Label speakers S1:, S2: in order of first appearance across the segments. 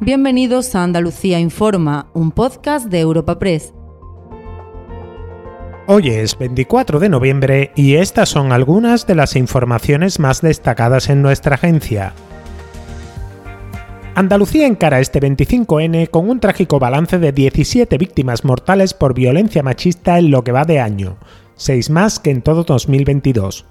S1: Bienvenidos a Andalucía Informa, un podcast de Europa Press.
S2: Hoy es 24 de noviembre y estas son algunas de las informaciones más destacadas en nuestra agencia. Andalucía encara este 25N con un trágico balance de 17 víctimas mortales por violencia machista en lo que va de año, 6 más que en todo 2022.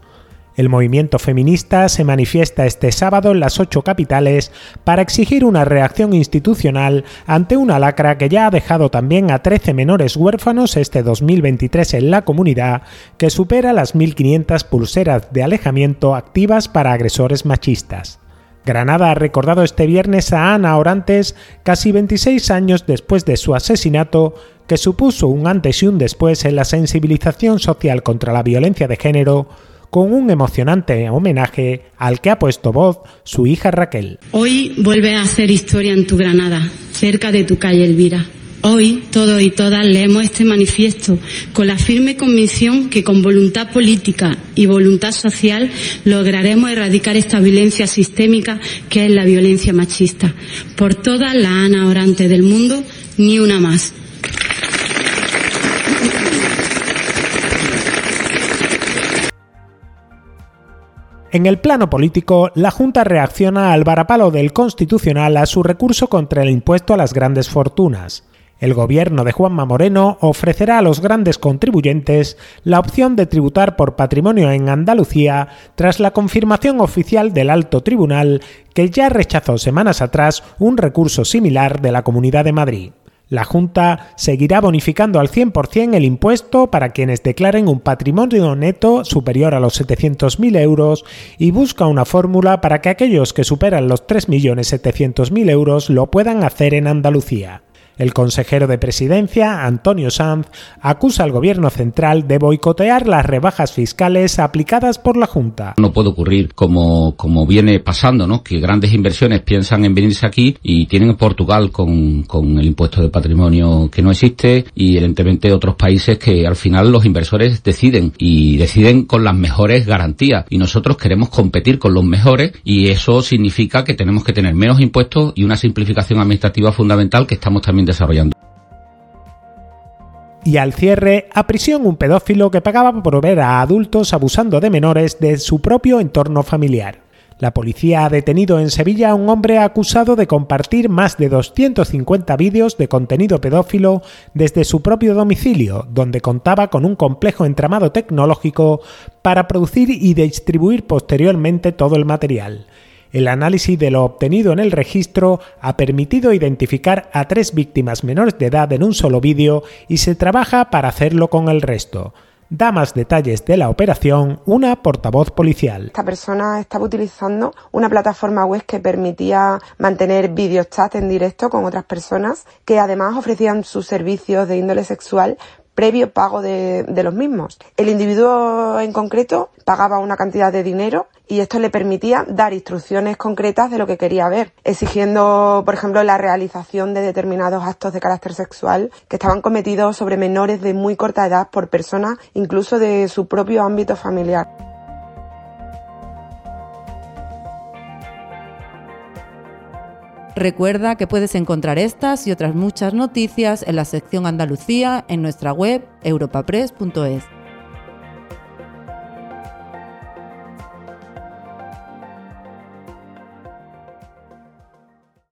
S2: El movimiento feminista se manifiesta este sábado en las ocho capitales para exigir una reacción institucional ante una lacra que ya ha dejado también a 13 menores huérfanos este 2023 en la comunidad, que supera las 1.500 pulseras de alejamiento activas para agresores machistas. Granada ha recordado este viernes a Ana Orantes, casi 26 años después de su asesinato, que supuso un antes y un después en la sensibilización social contra la violencia de género, con un emocionante homenaje al que ha puesto voz su hija Raquel.
S3: Hoy vuelve a hacer historia en tu Granada, cerca de tu calle Elvira. Hoy todos y todas leemos este manifiesto con la firme convicción que con voluntad política y voluntad social lograremos erradicar esta violencia sistémica que es la violencia machista. Por todas las Ana Orantes del mundo, ni una más.
S2: En el plano político, la Junta reacciona al varapalo del Constitucional a su recurso contra el impuesto a las grandes fortunas. El gobierno de Juanma Moreno ofrecerá a los grandes contribuyentes la opción de tributar por patrimonio en Andalucía tras la confirmación oficial del alto tribunal que ya rechazó semanas atrás un recurso similar de la Comunidad de Madrid. La Junta seguirá bonificando al 100% el impuesto para quienes declaren un patrimonio neto superior a los 700.000 euros y busca una fórmula para que aquellos que superan los 3.700.000 euros lo puedan hacer en Andalucía. El consejero de presidencia, Antonio Sanz, acusa al gobierno central de boicotear las rebajas fiscales aplicadas por la Junta.
S4: No puede ocurrir como, como viene pasando, ¿no? Que grandes inversiones piensan en venirse aquí y tienen Portugal con, con el impuesto de patrimonio que no existe y evidentemente otros países que al final los inversores deciden y deciden con las mejores garantías y nosotros queremos competir con los mejores y eso significa que tenemos que tener menos impuestos y una simplificación administrativa fundamental que estamos también desarrollando.
S2: Y al cierre, a prisión un pedófilo que pagaba por ver a adultos abusando de menores de su propio entorno familiar. La policía ha detenido en Sevilla a un hombre acusado de compartir más de 250 vídeos de contenido pedófilo desde su propio domicilio, donde contaba con un complejo entramado tecnológico para producir y distribuir posteriormente todo el material. El análisis de lo obtenido en el registro ha permitido identificar a tres víctimas menores de edad en un solo vídeo y se trabaja para hacerlo con el resto. Da más detalles de la operación una portavoz policial.
S5: Esta persona estaba utilizando una plataforma web que permitía mantener videos chat en directo con otras personas que además ofrecían sus servicios de índole sexual previo pago de, de, los mismos. El individuo en concreto pagaba una cantidad de dinero y esto le permitía dar instrucciones concretas de lo que quería ver, exigiendo, por ejemplo, la realización de determinados actos de carácter sexual que estaban cometidos sobre menores de muy corta edad por personas incluso de su propio ámbito familiar.
S1: Recuerda que puedes encontrar estas y otras muchas noticias en la sección Andalucía en nuestra web europapress.es.